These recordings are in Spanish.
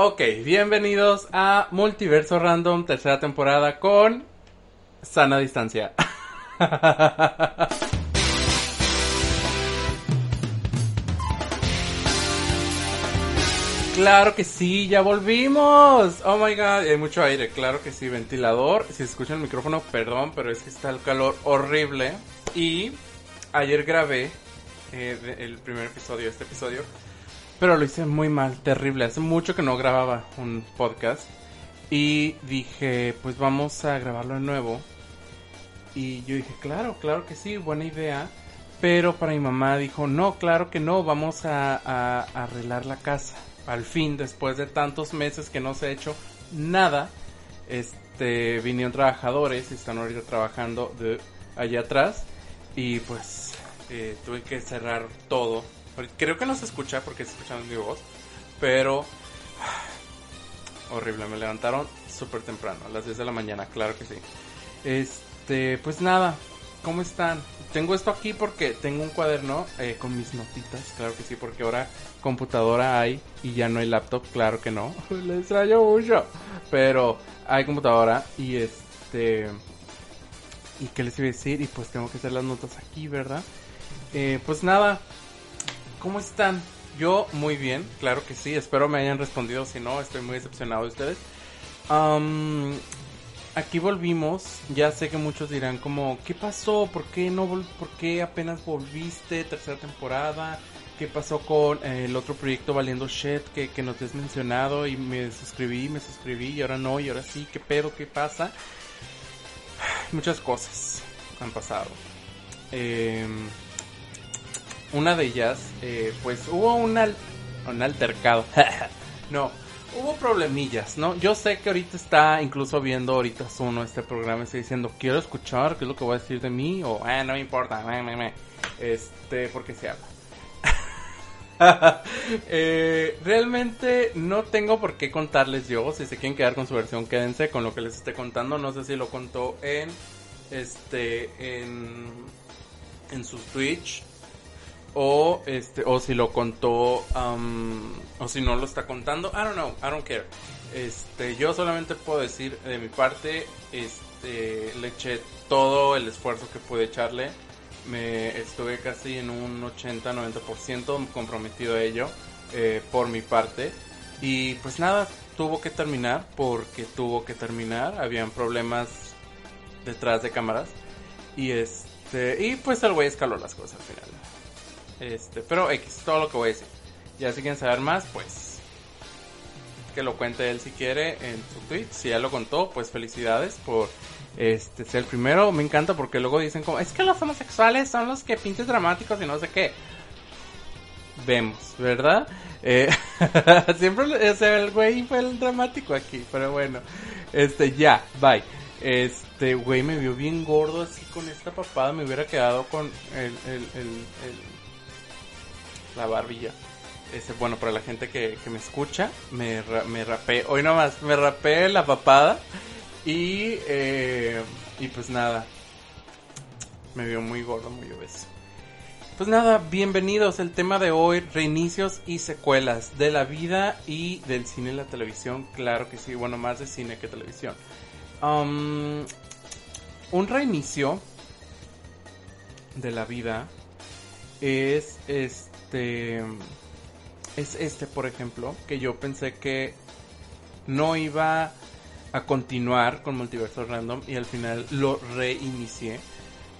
Ok, bienvenidos a Multiverso Random, tercera temporada con sana distancia. Claro que sí, ya volvimos. Oh my god, hay mucho aire, claro que sí, ventilador. Si escuchan el micrófono, perdón, pero es que está el calor horrible. Y ayer grabé eh, el primer episodio, este episodio, pero lo hice muy mal, terrible. Hace mucho que no grababa un podcast. Y dije, pues vamos a grabarlo de nuevo. Y yo dije, claro, claro que sí, buena idea. Pero para mi mamá dijo, no, claro que no, vamos a, arreglar la casa al fin, después de tantos meses que no se ha hecho nada, este, vinieron trabajadores y están ahorita trabajando de allá atrás y pues eh, tuve que cerrar todo. Creo que no se escucha porque se escuchan mi voz, pero horrible, me levantaron súper temprano, a las 10 de la mañana, claro que sí. Este, pues nada, ¿cómo están? Tengo esto aquí porque tengo un cuaderno eh, con mis notitas, claro que sí, porque ahora computadora hay y ya no hay laptop, claro que no. Le extraño mucho. Pero hay computadora y este... ¿Y qué les iba a decir? Y pues tengo que hacer las notas aquí, ¿verdad? Eh, pues nada, ¿cómo están? Yo muy bien, claro que sí. Espero me hayan respondido. Si no, estoy muy decepcionado de ustedes. aquí volvimos. Ya sé que muchos dirán como, ¿qué pasó? ¿Por qué no por qué apenas volviste? Tercera temporada qué pasó con eh, el otro proyecto Valiendo Shed que, que nos has mencionado y me suscribí, me suscribí y ahora no, y ahora sí, qué pedo, qué pasa. Muchas cosas han pasado. Em, una de ellas, eh, pues hubo un, altercado. no, hubo problemillas, ¿no? Yo sé que ahorita está incluso viendo ahorita uno este programa, está diciendo, quiero escuchar qué es lo que voy a decir de mí, o, ah, no me importa, este, porque se habla. Eh, realmente no tengo por qué contarles yo. Si se quieren quedar con su versión, quédense con lo que les esté contando. No sé si lo contó en este en en su Twitch o este o si lo contó um, o si no lo está contando. I don't know. I don't care. Este, yo solamente puedo decir de mi parte, este, le eché todo el esfuerzo que pude echarle me estuve casi en un 80-90% comprometido a ello eh, por mi parte. Y pues nada, tuvo que terminar porque tuvo que terminar. Habían problemas detrás de cámaras. Y este, y pues el güey escaló las cosas al final. Este, pero X, todo lo que voy a decir. Ya si quieren saber más, pues que lo cuente él si quiere en su tweet. Si ya lo contó, pues felicidades por este es el primero. Me encanta porque luego dicen como, es que los homosexuales son los que pintes dramáticos y no sé qué. Vemos, ¿verdad? Eh, siempre el güey fue el dramático aquí, pero bueno. Este, ya, bye. Este, güey me vio bien gordo así con esta papada. Me hubiera quedado con el, el, el, la barbilla. Este, bueno, para la gente que, que me escucha, me, me rapé. Hoy nomás, me rapé la papada. Y, eh, y pues nada, me vio muy gordo, muy obeso. Pues nada, bienvenidos. El tema de hoy, reinicios y secuelas de la vida y del cine y la televisión. Claro que sí, bueno, más de cine que televisión. Um, un reinicio de la vida es este es este por ejemplo que yo pensé que no iba a continuar con Multiverso Random y al final lo reinicié.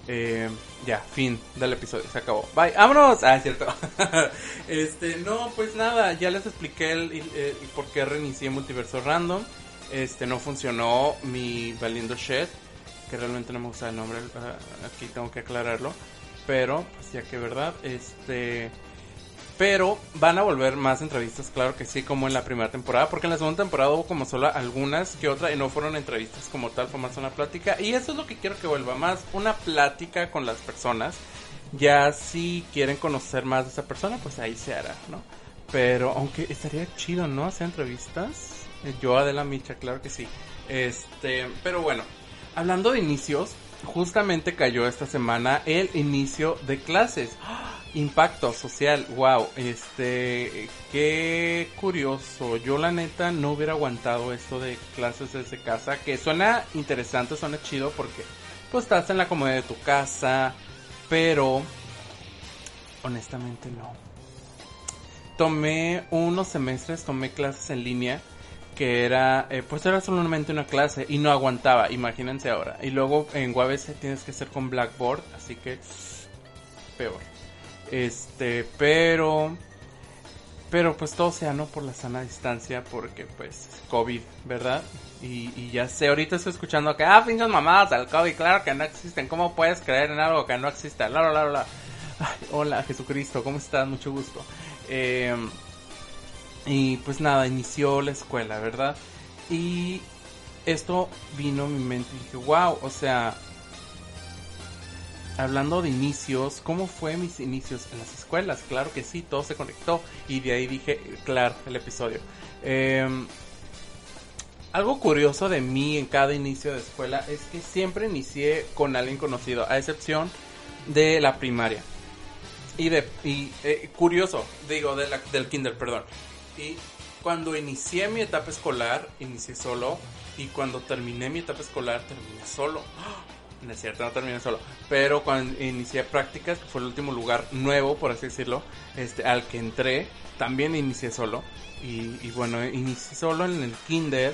Eh, ya, fin del episodio, se acabó. Bye, vámonos. Ah, es cierto. este, no, pues nada, ya les expliqué el, por qué reinicié Multiverso Random. Este, no funcionó mi Valiendo Shed, que realmente no me gusta el nombre, ah, aquí tengo que aclararlo. Pero, pues ya que verdad, este pero van a volver más entrevistas, claro que sí, como en la primera temporada, porque en la segunda temporada hubo como solo algunas que otra y no fueron entrevistas como tal, fue más una plática. Y eso es lo que quiero que vuelva, más una plática con las personas. Ya si quieren conocer más de esa persona, pues ahí se hará, ¿no? Pero aunque estaría chido, ¿no? Hacer entrevistas. Eh, yo, Adela Micha, claro que sí. Este, pero bueno, hablando de inicios, justamente cayó esta semana el inicio de clases. ¡Ah! Impacto social, wow, este, qué curioso. Yo la neta no hubiera aguantado esto de clases desde casa, que suena interesante, suena chido porque pues estás en la comodidad de tu casa, pero honestamente no. Tomé unos semestres, tomé clases en línea que era, eh, pues era solamente una clase y no aguantaba, imagínense ahora. Y luego en UABC tienes que hacer con Blackboard, así que peor. Este, pero pero pues todo sea no por la sana distancia porque pues COVID, ¿verdad? Y, ya sé, ahorita estoy escuchando que, ah, pinches mamadas al COVID, claro que no existen, ¿cómo puedes creer en algo que no existe? La, la, la, hola Jesucristo, ¿cómo estás? Mucho gusto. Eh, y pues nada, inició la escuela, ¿verdad? Y esto vino a mi mente y dije, wow, o sea, hablando de inicios, ¿cómo fue mis inicios en las escuelas? Claro que sí, todo se conectó y de ahí dije, claro, el episodio. Em, algo curioso de mí en cada inicio de escuela es que siempre inicié con alguien conocido, a excepción de la primaria. Y de y, eh, curioso, digo, de la, del kinder, perdón. Y cuando inicié mi etapa escolar, inicié solo. Y cuando terminé mi etapa escolar, terminé solo. ¡Ah! No es cierto, no terminé solo. Pero cuando inicié prácticas, que fue el último lugar nuevo, por así decirlo, este, al que entré, también inicié solo. Y, bueno, inicié solo en el kinder.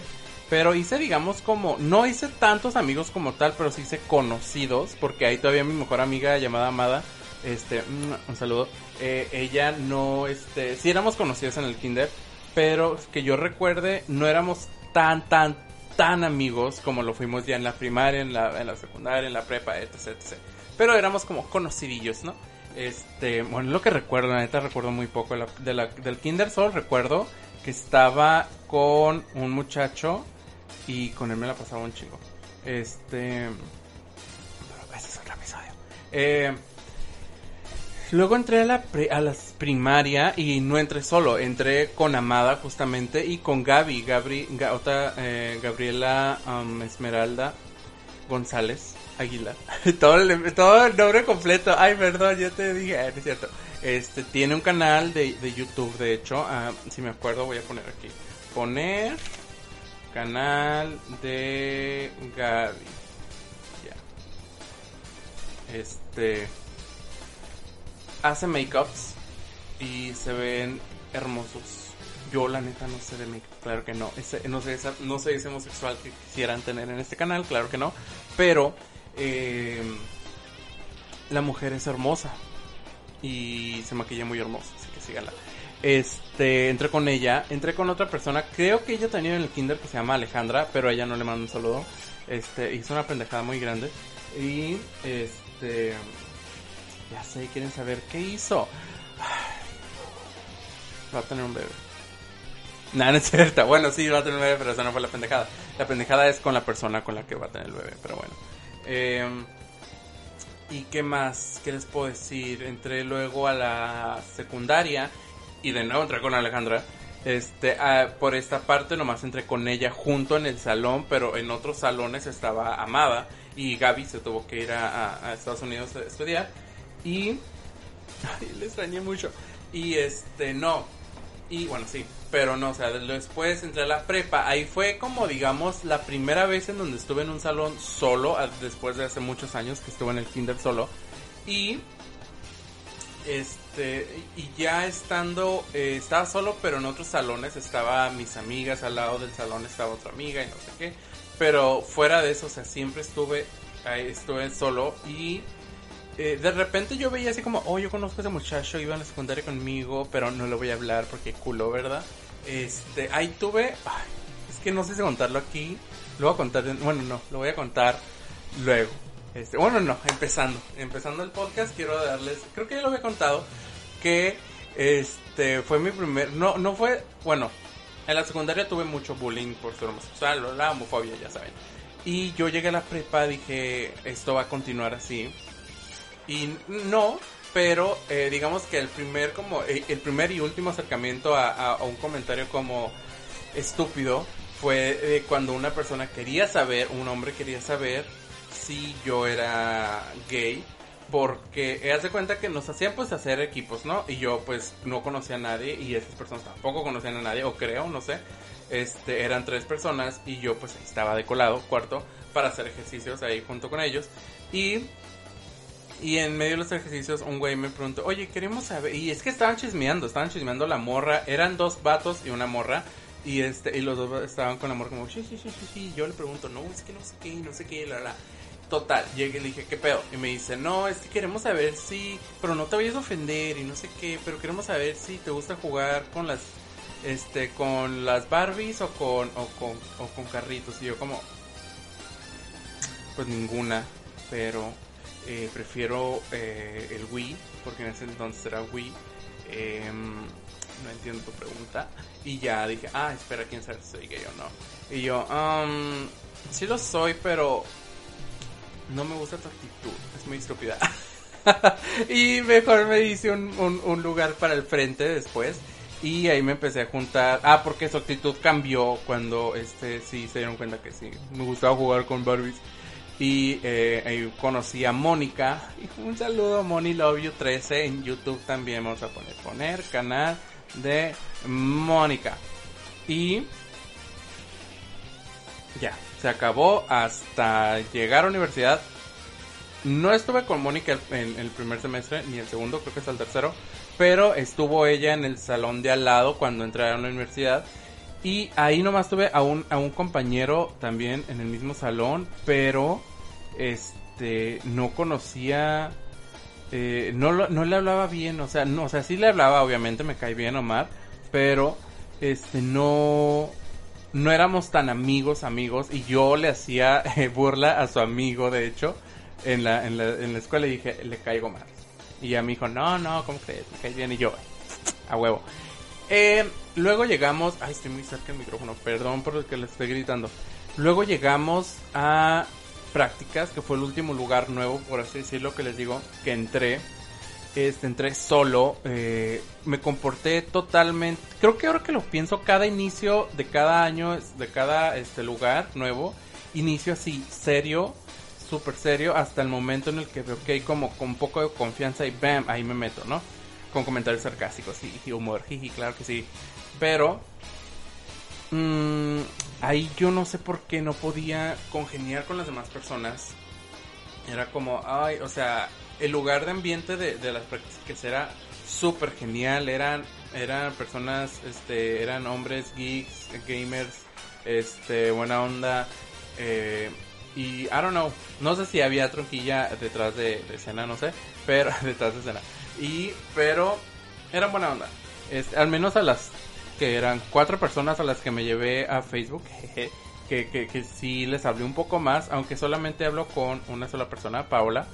Pero hice, digamos, como, no hice tantos amigos como tal, pero sí hice conocidos, porque ahí todavía mi mejor amiga llamada Amada, este, mm, un saludo, eh, ella no, este, sí éramos conocidos en el kinder, pero que yo recuerde, no éramos tan, tan, tan amigos como lo fuimos ya en la primaria, en la, en la secundaria, en la prepa, etc, etc. Pero éramos como conocidillos, ¿no? Este, bueno, lo que recuerdo, la neta recuerdo muy poco de la, del kinder, solo recuerdo que estaba con un muchacho y con él me la pasaba un chingo. Este, pero es otro episodio. Eh, Luego entré a la, a la primaria y no entré solo, entré con Amada justamente y con Gaby, Gabri, otra, eh, Gabriela um, Esmeralda González Aguilar. todo, el, todo el nombre completo. Ay, perdón, yo te dije, ah, es cierto. Este, tiene un canal de, de YouTube, de hecho, ah, si me acuerdo voy a poner aquí. Poner canal de Gaby. Ya. Este hace makeups y se ven hermosos. Yo la neta no sé de make claro que no. no, sé, no soy ese homosexual que quisieran tener en este canal, claro que no. Pero eh, la mujer es hermosa y se maquilla muy hermosa, así que síganla. Este, entré con ella, entré con otra persona, creo que ella tenía en el kinder que se llama Alejandra, pero ella no le mando un saludo. Este, hizo una pendejada muy grande. Y este ya sé, quieren saber qué hizo. Va a tener un bebé. No, no es cierto. Bueno, sí, va a tener un bebé, pero esa no fue la pendejada. La pendejada es con la persona con la que va a tener el bebé, pero bueno. Em, ¿Y qué más? ¿Qué les puedo decir? Entré luego a la secundaria y de nuevo entré con Alejandra. Este, por esta parte nomás entré con ella junto en el salón, pero en otros salones estaba Amada y Gaby se tuvo que ir a Estados Unidos a estudiar. Y. Ay, le extrañé mucho. Y este, no. Y bueno, sí, pero no, o sea, después entré a la prepa. Ahí fue como, digamos, la primera vez en donde estuve en un salón solo, después de hace muchos años que estuve en el kinder solo. Y. Este, y ya estando, eh, estaba solo, pero en otros salones estaba mis amigas, al lado del salón estaba otra amiga y no sé qué. Pero fuera de eso, o sea, siempre estuve, ahí estuve solo y eh, de repente yo veía así como, oh, yo conozco a ese muchacho, iba a la secundaria conmigo, pero no le voy a hablar porque culo, ¿verdad? Este, ahí tuve, es que no sé si contarlo aquí, lo voy a contar, bueno, no, lo voy a contar luego. Este, bueno, no, empezando, empezando el podcast, quiero darles, creo que ya lo había contado, que este fue mi primer, no, no fue, bueno, en la secundaria tuve mucho bullying por ser homosexual, la homofobia, ya saben. Y yo llegué a la prepa, dije, esto va a continuar así y no, pero eh, digamos que el primer como eh, el primer y último acercamiento a, un comentario como estúpido fue eh, cuando una persona quería saber, un hombre quería saber si yo era gay porque haz de cuenta que nos hacían pues hacer equipos, ¿no? Y yo pues no conocía a nadie y esas personas tampoco conocían a nadie, o creo, no sé. Este, eran tres personas y yo pues estaba de colado, cuarto, para hacer ejercicios ahí junto con ellos. Y, y en medio de los ejercicios un güey me preguntó, oye, queremos saber, y es que estaban chismeando, estaban chismeando la morra, eran dos vatos y una morra. Y este, y los dos estaban con la morra como, sí, sí, sí, sí, sí. Yo le pregunto, no, es que no sé qué, no sé qué, la, la. Total, llegué y le dije, ¿qué pedo? Y me dice, no, es que queremos saber si, pero no te vayas a ofender y no sé qué, pero queremos saber si te gusta jugar con las, este, con las Barbies o con, o con, o con carritos. Y yo como, pues ninguna, pero eh, prefiero eh, el Wii, porque en ese entonces era Wii. Em, no entiendo tu pregunta. Y ya dije, ah, espera, quién sabe si soy gay o no. Y yo, um, sí lo soy, pero no me gusta tu actitud, es muy estúpida. y mejor me hice un, lugar para el frente después. Y ahí me empecé a juntar. Ah, porque su actitud cambió cuando este sí se dieron cuenta que sí. Me gustaba jugar con Barbies. Y eh, ahí conocí a Mónica. Un saludo Moni Love You 13 en YouTube también. Vamos a poner, poner canal de Mónica. Y ya, se acabó hasta llegar a universidad. No estuve con Mónica en, el primer semestre, ni el segundo, creo que es el tercero. Pero estuvo ella en el salón de al lado cuando entré a la universidad. Y ahí nomás tuve a un, a un compañero también en el mismo salón, pero este no conocía eh, no, no le hablaba bien, o sea, no, o sea, sí le hablaba, obviamente, me cae bien Omar, pero este no no éramos tan amigos, amigos, y yo le hacía eh, burla a su amigo, de hecho, en la, en la, en la escuela y dije, le caigo mal. Y a me dijo, no, no, ¿cómo crees? Me caes bien, y yo, a huevo. Eh, luego llegamos, ay, estoy muy cerca del micrófono, perdón por lo que le estoy gritando. Luego llegamos a prácticas, que fue el último lugar nuevo, por así decirlo, que les digo, que entré. Este, entré solo, eh, me comporté totalmente, creo que ahora que lo pienso, cada inicio de cada año, de cada este lugar nuevo, inicio así, serio, súper serio, hasta el momento en el que veo que hay como con un poco de confianza y bam, ahí me meto, ¿no? Con comentarios sarcásticos y humor, jiji, claro que sí. Pero mmm, ahí yo no sé por qué no podía congeniar con las demás personas. Era como, ay, o sea, el lugar de ambiente de, las prácticas era súper genial. Eran, eran personas, este, eran hombres geeks, gamers, este, buena onda. Eh, y I don't know, no sé si había tronquilla detrás de, escena, no sé, pero detrás de escena. Y, pero eran buena onda. Este, al menos a las que eran cuatro personas a las que me llevé a Facebook, que, que, que sí les hablé un poco más, aunque solamente hablo con una sola persona, Paola.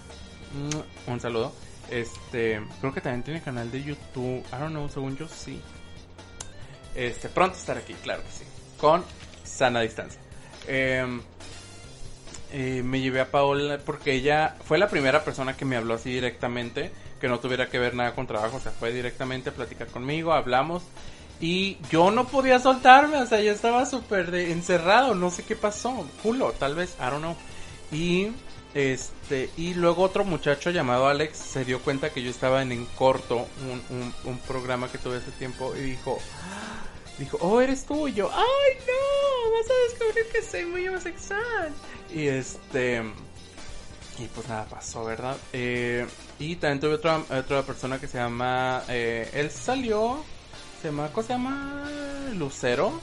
Mm, un saludo. Este, creo que también tiene canal de YouTube. I don't know, según yo sí. Este, pronto estar aquí, claro que sí. Con sana distancia. Em, eh, me llevé a Paola porque ella fue la primera persona que me habló así directamente, que no tuviera que ver nada con trabajo, o sea, fue directamente a platicar conmigo, hablamos y yo no podía soltarme, o sea, yo estaba súper encerrado, no sé qué pasó, culo, tal vez, I don't know. Y este, y luego otro muchacho llamado Alex se dio cuenta que yo estaba en, en corto, un, un, programa que tuve hace tiempo, y dijo, dijo, oh, eres tú, y yo, ay, no, vas a descubrir que soy muy homosexual. Y este, y pues nada, pasó, ¿verdad? Eh, y también tuve otra, otra persona que se llama, eh, él salió se llama, ¿cómo se llama? Lucero.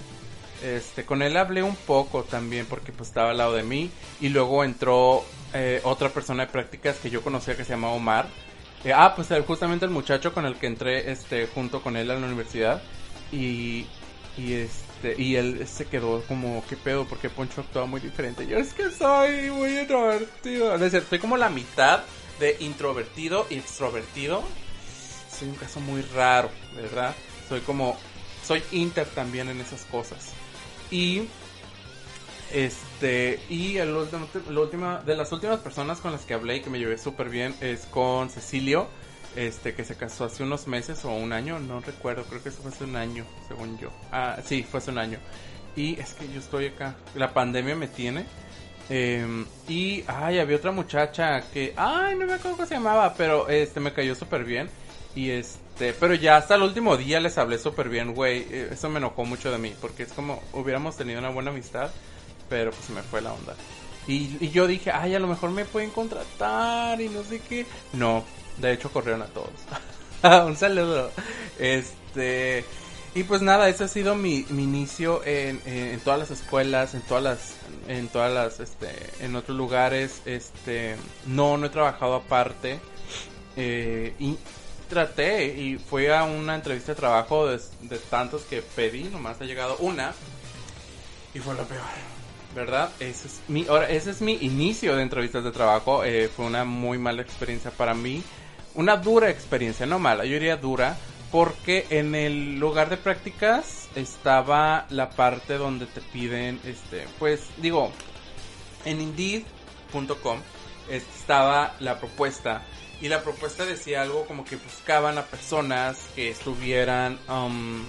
Este, con él hablé un poco también porque pues estaba al lado de mí y luego entró eh, otra persona de prácticas que yo conocía que se llama Omar. Eh, ah, pues justamente el muchacho con el que entré este junto con él a la universidad y y este y él se quedó como qué pedo porque Poncho actuaba muy diferente. Yo es que soy muy introvertido, es decir, estoy como la mitad de introvertido y extrovertido. Soy un caso muy raro, ¿verdad? Soy como, soy inter también en esas cosas. Y, este, y el, la última, de las últimas personas con las que hablé y que me llevé súper bien es con Cecilio, este, que se casó hace unos meses o un año, no recuerdo, creo que eso fue hace un año, según yo. Ah, sí, fue hace un año. Y es que yo estoy acá, la pandemia me tiene Em, y, ay, había otra muchacha que, ay, no me acuerdo cómo se llamaba, pero este me cayó súper bien. Y este, pero ya hasta el último día les hablé súper bien, güey. Eh, eso me enojó mucho de mí, porque es como hubiéramos tenido una buena amistad, pero pues me fue la onda. Y, y yo dije, ay, a lo mejor me pueden contratar y no sé qué. No, de hecho corrieron a todos. Un saludo. Este, y pues nada, ese ha sido mi, mi inicio en, en, todas las escuelas, en todas las, en todas las, este, en otros lugares, este, no, no he trabajado aparte, eh, y traté, y fui a una entrevista de trabajo de, tantos que pedí, nomás ha llegado una, y fue la peor. ¿Verdad? Ese es mi, ahora, ese es mi inicio de entrevistas de trabajo. Eh, fue una muy mala experiencia para mí. Una dura experiencia, no mala, yo diría dura porque en el lugar de prácticas estaba la parte donde te piden, este, pues digo, en indeed.com estaba la propuesta y la propuesta decía algo como que buscaban a personas que estuvieran, um,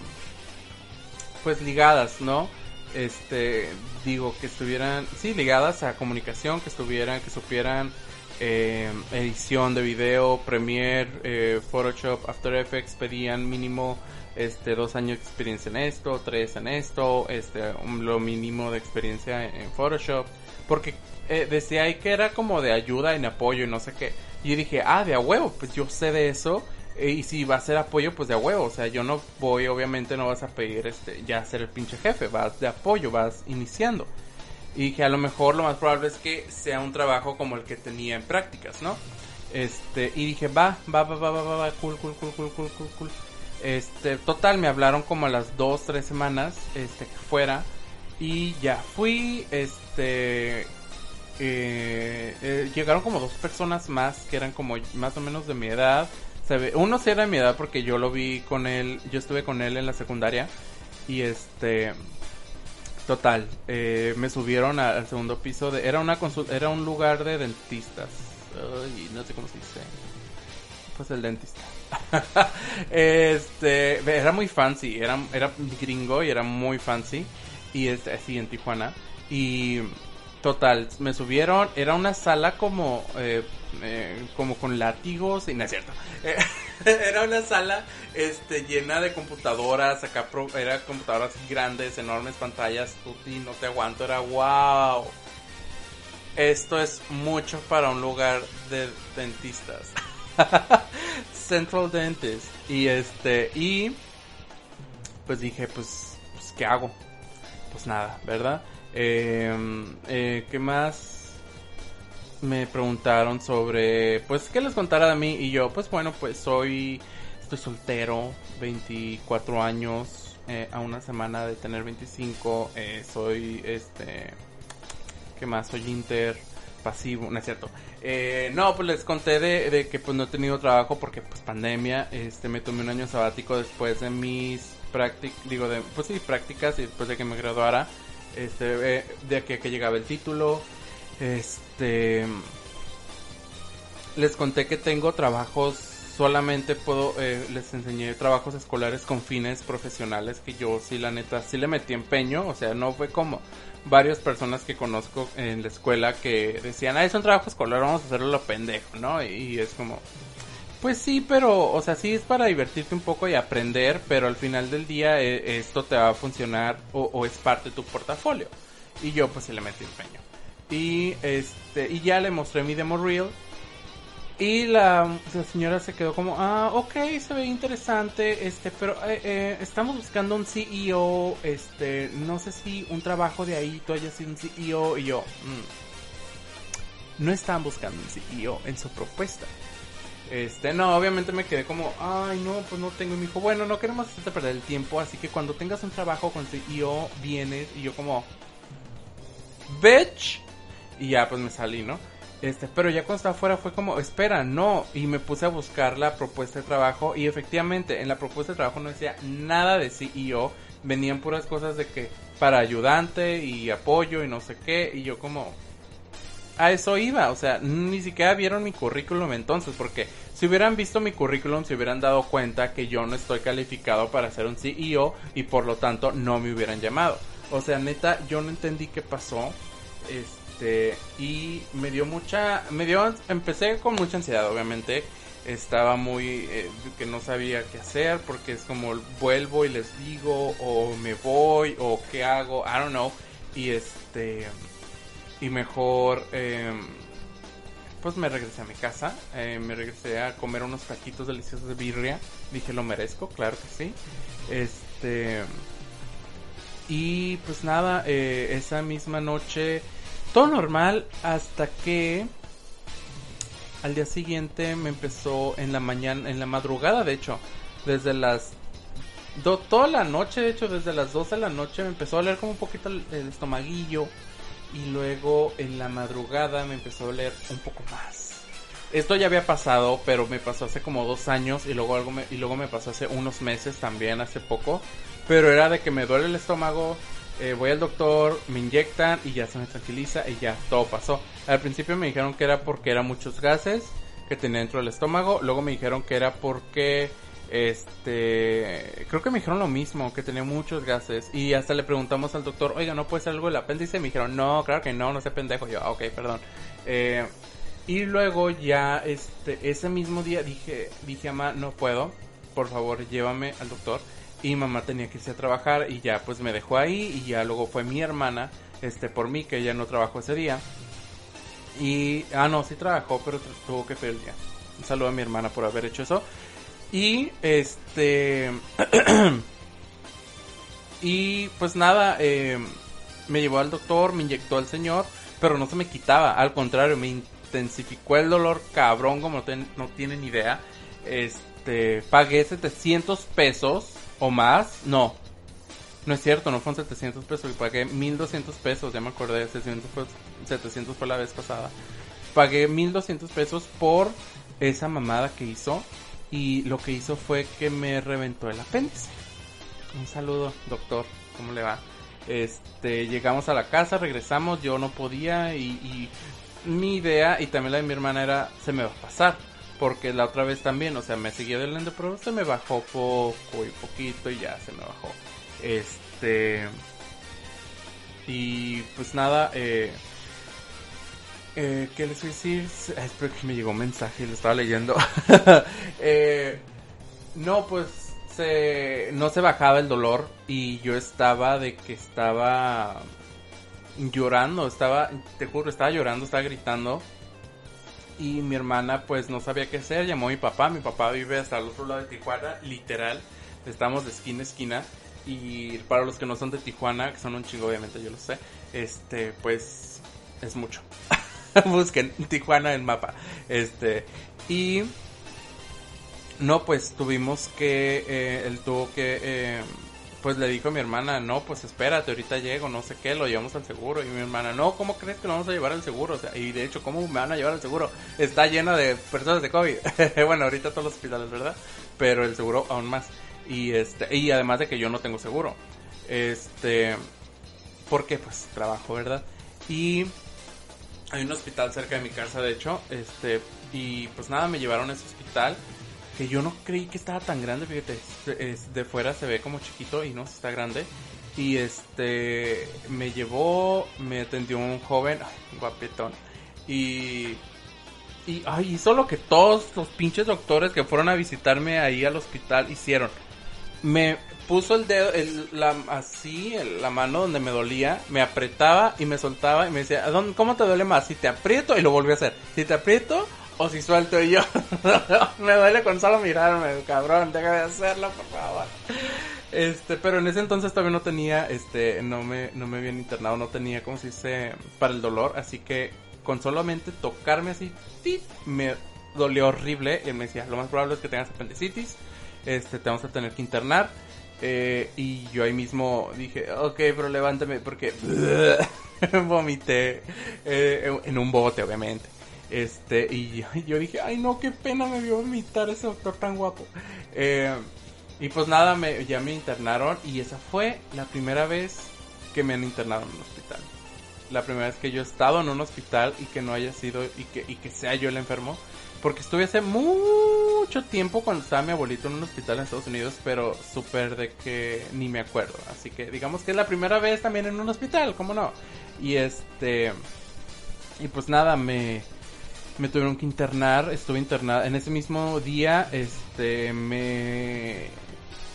pues ligadas, ¿no? Este, digo, que estuvieran, sí, ligadas a comunicación, que estuvieran, que supieran eh, edición de video, Premiere, eh, Photoshop, After Effects pedían mínimo este dos años de experiencia en esto, tres en esto, este lo mínimo de experiencia en, Photoshop, porque eh, decía ahí que era como de ayuda en apoyo y no sé qué. Y dije, ah, de a huevo, pues yo sé de eso. eh, y si va a ser apoyo, pues de a huevo. O sea, yo no voy, obviamente no vas a pedir este, ya ser el pinche jefe. Vas de apoyo, vas iniciando. Y dije, a lo mejor lo más probable es que sea un trabajo como el que tenía en prácticas, ¿no? Este, y dije, va, va, va, va, va, va, va, cool, cool, cool, cool, cool, cool, cool. Este, total, me hablaron como a las dos, tres semanas, este, que fuera. Y ya fui, este, eh, eh, llegaron como dos personas más que eran como más o menos de mi edad. Uno sí era de mi edad porque yo lo vi con él, yo estuve con él en la secundaria. Y este, total, eh, me subieron al segundo piso. De, era, una era un lugar de dentistas. Ay, no sé cómo se dice. Pues el dentista. este, era muy fancy, era, era gringo y era muy fancy. Y este, así en Tijuana. Y total, me subieron, era una sala como, eh, eh, como con látigos, y no es cierto. Era una sala este, llena de computadoras, acá pro- era computadoras grandes, enormes pantallas, tuti, no te aguanto, era wow. Esto es mucho para un lugar de dentistas. Central Dentist. Y este, y pues dije, pues, pues ¿qué hago? Pues nada, ¿verdad? Eh, eh, ¿Qué más? Me preguntaron sobre, pues, ¿qué les contara de mí? Y yo, pues bueno, pues soy, estoy soltero, 24 años, eh, a una semana de tener 25, eh, soy, este, ¿qué más? Soy inter, pasivo, no es cierto. Eh, no, pues les conté de, de que pues no he tenido trabajo porque pues pandemia, este, me tomé un año sabático después de mis prácticas, digo, de, pues sí, prácticas y después de que me graduara, este, eh, de que, que llegaba el título, este, les conté que tengo trabajos, solamente puedo, eh, les enseñé trabajos escolares con fines profesionales que yo sí, la neta, sí le metí empeño, o sea, no fue como varias personas que conozco en la escuela que decían, ah, es un trabajo escolar, vamos a hacerlo lo pendejo, ¿no? Y, es como, pues sí, pero, o sea, sí es para divertirte un poco y aprender, pero al final del día eh, esto te va a funcionar o, o es parte de tu portafolio. Y yo pues sí le metí empeño. Y este, y ya le mostré mi demo reel. Y la, señora se quedó como, ah, ok, se ve interesante, este, pero eh, eh, estamos buscando un CEO, este, no sé si un trabajo de ahí, tú hayas sido un CEO, y yo, mm, no estaban buscando un CEO en su propuesta. Este, no, obviamente me quedé como, ay, no, pues no tengo. Y me dijo, bueno, no queremos hacerte perder el tiempo, así que cuando tengas un trabajo con CEO, vienes. Y yo, como, bitch. Y ya, pues me salí, ¿no? Este, pero ya cuando estaba afuera fue como, espera, no. Y me puse a buscar la propuesta de trabajo. Y efectivamente, en la propuesta de trabajo no decía nada de CEO. Venían puras cosas de que para ayudante y apoyo y no sé qué. Y yo, como, a eso iba, o sea, ni siquiera vieron mi currículum entonces, porque si hubieran visto mi currículum se hubieran dado cuenta que yo no estoy calificado para ser un CEO y por lo tanto no me hubieran llamado. O sea, neta, yo no entendí qué pasó. Este, y me dio mucha, me dio, empecé con mucha ansiedad, obviamente. Estaba muy, eh, que no sabía qué hacer, porque es como vuelvo y les digo, o me voy, o qué hago, I don't know. Y este, y mejor, eh, pues me regresé a mi casa, eh, me regresé a comer unos taquitos deliciosos de birria. Dije, lo merezco, claro que sí. Este, y pues nada, eh, esa misma noche, todo normal hasta que al día siguiente me empezó en la mañana, en la madrugada de hecho, desde las toda la noche, de hecho desde las 12 de la noche me empezó a oler como un poquito el, estomaguillo y luego en la madrugada me empezó a oler un poco más. Esto ya había pasado, pero me pasó hace como dos años y luego algo y luego me pasó hace unos meses también, hace poco. Pero era de que me duele el estómago, eh, voy al doctor, me inyectan y ya se me tranquiliza y ya todo pasó. Al principio me dijeron que era porque eran muchos gases que tenía dentro del estómago. Luego me dijeron que era porque este creo que me dijeron lo mismo que tenía muchos gases. Y hasta le preguntamos al doctor oiga no puede ser algo del apéndice me dijeron no claro que no no sé pendejo. Yo ah, ok perdón. Eh, y luego ya este ese mismo día dije dije mamá no puedo. Por favor llévame al doctor y mamá tenía que irse a trabajar y ya pues me dejó ahí y ya luego fue mi hermana este por mí que ella no trabajó ese día. Y ah no sí trabajó pero tuvo que pedir el día. Un saludo a mi hermana por haber hecho eso. Y este y pues nada eh, me llevó al doctor me inyectó al señor pero no se me quitaba. Al contrario me intensificó el dolor cabrón como no, no tienen idea. Este pagué 700 pesos o más, no. No es cierto, no fueron 700 pesos, pagué 1200 pesos, ya me acordé, 700, 700 fue la vez pasada. Pagué 1200 pesos por esa mamada que hizo y lo que hizo fue que me reventó el apéndice. Un saludo, doctor, ¿cómo le va? Este, llegamos a la casa, regresamos, yo no podía y, y mi idea y también la de mi hermana era, se me va a pasar porque la otra vez también, o sea, me seguía doliendo, pero se me bajó poco y poquito y ya se me bajó. Este. Y pues nada, eh. eh ¿Qué les voy a decir? espero que me llegó un mensaje, lo estaba leyendo. eh, no, pues se, no se bajaba el dolor y yo estaba de que estaba llorando, estaba, te juro, estaba llorando, estaba gritando y mi hermana pues no sabía qué hacer, llamó a mi papá, mi papá vive hasta el otro lado de Tijuana, literal, estamos de esquina a esquina y para los que no son de Tijuana, que son un chingo obviamente, yo lo sé, este pues es mucho. Busquen Tijuana en mapa. Este y no pues tuvimos que eh, él tuvo que eh, pues le dijo a mi hermana, no, pues espérate, ahorita llego, no sé qué, lo llevamos al seguro. Y mi hermana, no, ¿cómo crees que lo vamos a llevar al seguro? O sea, y de hecho, ¿cómo me van a llevar al seguro? Está llena de personas de COVID. bueno, ahorita todos los hospitales, ¿verdad? Pero el seguro aún más. Y este, y además de que yo no tengo seguro. Este, porque pues trabajo, ¿verdad? Y hay un hospital cerca de mi casa, de hecho, este, y pues nada, me llevaron a ese hospital que yo no creí que estaba tan grande, fíjate, de fuera se ve como chiquito y no, está grande. Y este, me llevó, me atendió un joven, guapetón, y, y ay, hizo lo que todos los pinches doctores que fueron a visitarme ahí al hospital hicieron. Me puso el dedo, el, la, así, la mano donde me dolía, me apretaba y me soltaba y me decía, ¿cómo te duele más? Si te aprieto y lo volví a hacer. Si te aprieto o si suelto yo. me duele con solo mirarme, cabrón, deja de hacerlo, por favor. Este, pero en ese entonces todavía no tenía, este, no me, no me habían internado, no tenía, como se dice, para el dolor, así que con solamente tocarme así, me dolió horrible y él me decía, lo más probable es que tengas apendicitis, este, te vamos a tener que internar. Eh, y yo ahí mismo dije, ok, pero levántame porque vomité eh, en un bote, obviamente. Este, y yo dije, ay no, qué pena me vio vomitar ese doctor tan guapo. Eh, y pues nada, me, ya me internaron y esa fue la primera vez que me han internado en un hospital. La primera vez que yo he estado en un hospital y que no haya sido y que, y que sea yo el enfermo. Porque estuve hace mucho tiempo cuando estaba mi abuelito en un hospital en Estados Unidos, pero súper de que ni me acuerdo. Así que digamos que es la primera vez también en un hospital, ¿cómo no? Y este... Y pues nada, me, me tuvieron que internar, estuve internada. En ese mismo día, este, me...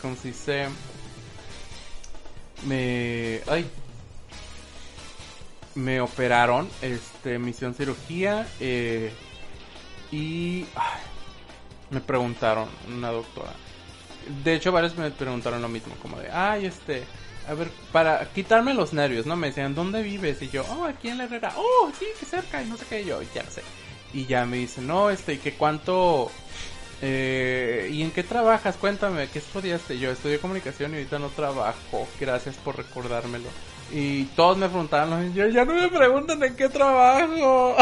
¿Cómo se dice? Me... Ay. Me operaron, este, hicieron cirugía eh, y ay, me preguntaron, una doctora. De hecho, varios me preguntaron lo mismo, como de, ay, este, a ver, para quitarme los nervios, ¿no? Me decían, ¿dónde vives? Y yo, oh, aquí en la Herrera, oh, sí, que cerca, y no sé qué, yo, ya sé. Y ya me dicen, no, este, ¿y que cuánto, eh, ¿y en qué trabajas? Cuéntame, ¿qué estudiaste? Yo estudié comunicación y ahorita no trabajo, gracias por recordármelo. Y todos me preguntaban, yo ya no me preguntan en qué trabajo.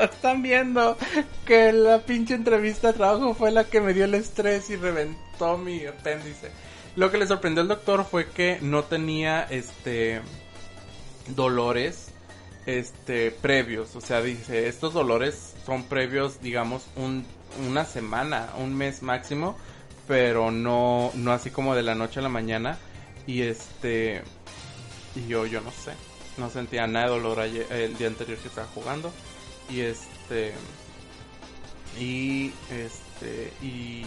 Están viendo que la pinche entrevista de trabajo fue la que me dio el estrés y reventó mi apéndice. Lo que le sorprendió al doctor fue que no tenía este dolores este previos, o sea, dice, estos dolores son previos, digamos, un, una semana, un mes máximo, pero no no así como de la noche a la mañana y este y yo yo no sé, no sentía nada de dolor el día anterior que estaba jugando y este y este y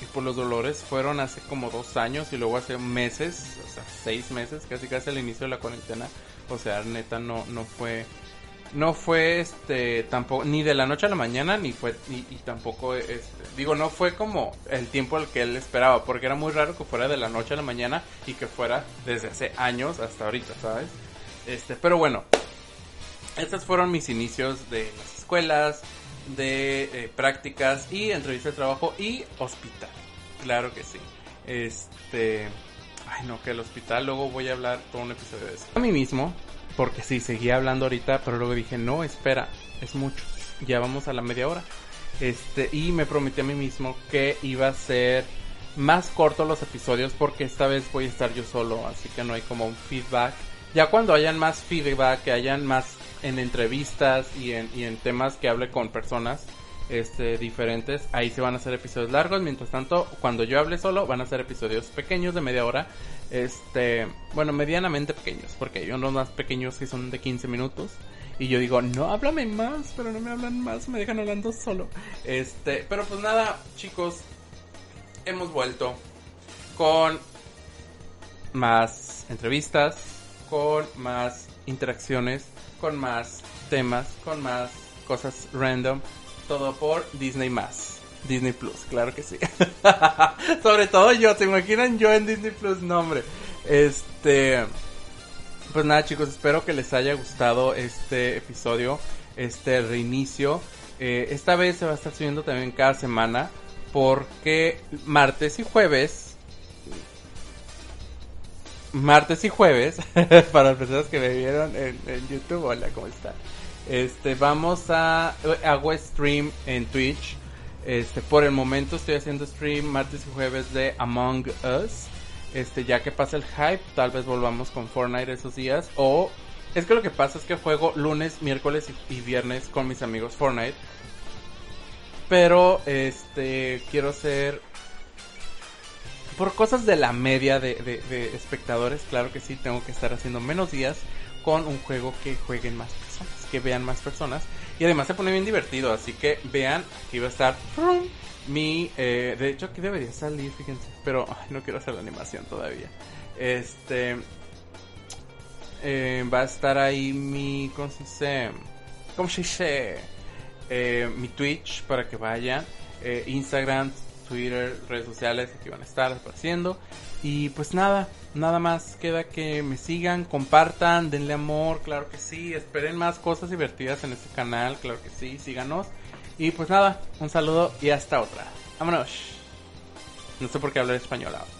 y por los dolores fueron hace como dos años y luego hace meses, o sea, seis meses, casi casi al inicio de la cuarentena. O sea, neta, no, no fue, no fue este, tampoco, ni de la noche a la mañana, ni fue, y, tampoco, este, digo, no fue como el tiempo al que él esperaba, porque era muy raro que fuera de la noche a la mañana y que fuera desde hace años hasta ahorita, ¿sabes? Este, pero bueno, estos fueron mis inicios de las escuelas, de eh, prácticas y entrevistas de trabajo y hospital. Claro que sí. Este. Ay, no, que el hospital. Luego voy a hablar todo un episodio de eso. A mí mismo, porque sí, seguía hablando ahorita, pero luego dije, no, espera, es mucho. Ya vamos a la media hora. Este, y me prometí a mí mismo que iba a ser más corto los episodios porque esta vez voy a estar yo solo, así que no hay como un feedback. Ya cuando hayan más feedback, que hayan más en entrevistas y en, y en temas que hable con personas este, diferentes, ahí se van a hacer episodios largos. Mientras tanto, cuando yo hable solo, van a ser episodios pequeños de media hora. Este, bueno, medianamente pequeños, porque hay unos más pequeños que son de 15 minutos. Y yo digo, no, háblame más, pero no me hablan más, me dejan hablando solo. Este, pero pues nada, chicos, hemos vuelto con más entrevistas, con más interacciones con más temas, con más cosas random. Todo por Disney más. Disney Plus, claro que sí. Sobre todo yo, ¿se imaginan yo en Disney Plus? No, hombre. Este. Pues nada, chicos, espero que les haya gustado este episodio, este reinicio. Eh, esta vez se va a estar subiendo también cada semana, porque martes y jueves martes y jueves, para las personas que me vieron en, YouTube, hola, ¿cómo están? Este, vamos a, hago stream en Twitch. Este, por el momento estoy haciendo stream martes y jueves de Among Us. Este, ya que pasa el hype, tal vez volvamos con Fortnite esos días. O, es que lo que pasa es que juego lunes, miércoles y, viernes con mis amigos Fortnite. Pero, este, quiero ser por cosas de la media de, espectadores, claro que sí, tengo que estar haciendo menos días con un juego que jueguen más que vean más personas. Y además se pone bien divertido, así que vean, aquí va a estar mi... Eh, de hecho, aquí debería salir, fíjense, pero no quiero hacer la animación todavía. Este... Eh, va a estar ahí mi... ¿Cómo se dice? ¿Cómo se dice? Eh, mi Twitch para que vayan. Instagram, Twitter, redes sociales, aquí van a estar apareciendo. Y pues nada, nada más queda que me sigan, compartan, denle amor, claro que sí, esperen más cosas divertidas en este canal, claro que sí, síganos. Y pues nada, un saludo y hasta otra. Vámonos. No sé por qué hablar español ahora.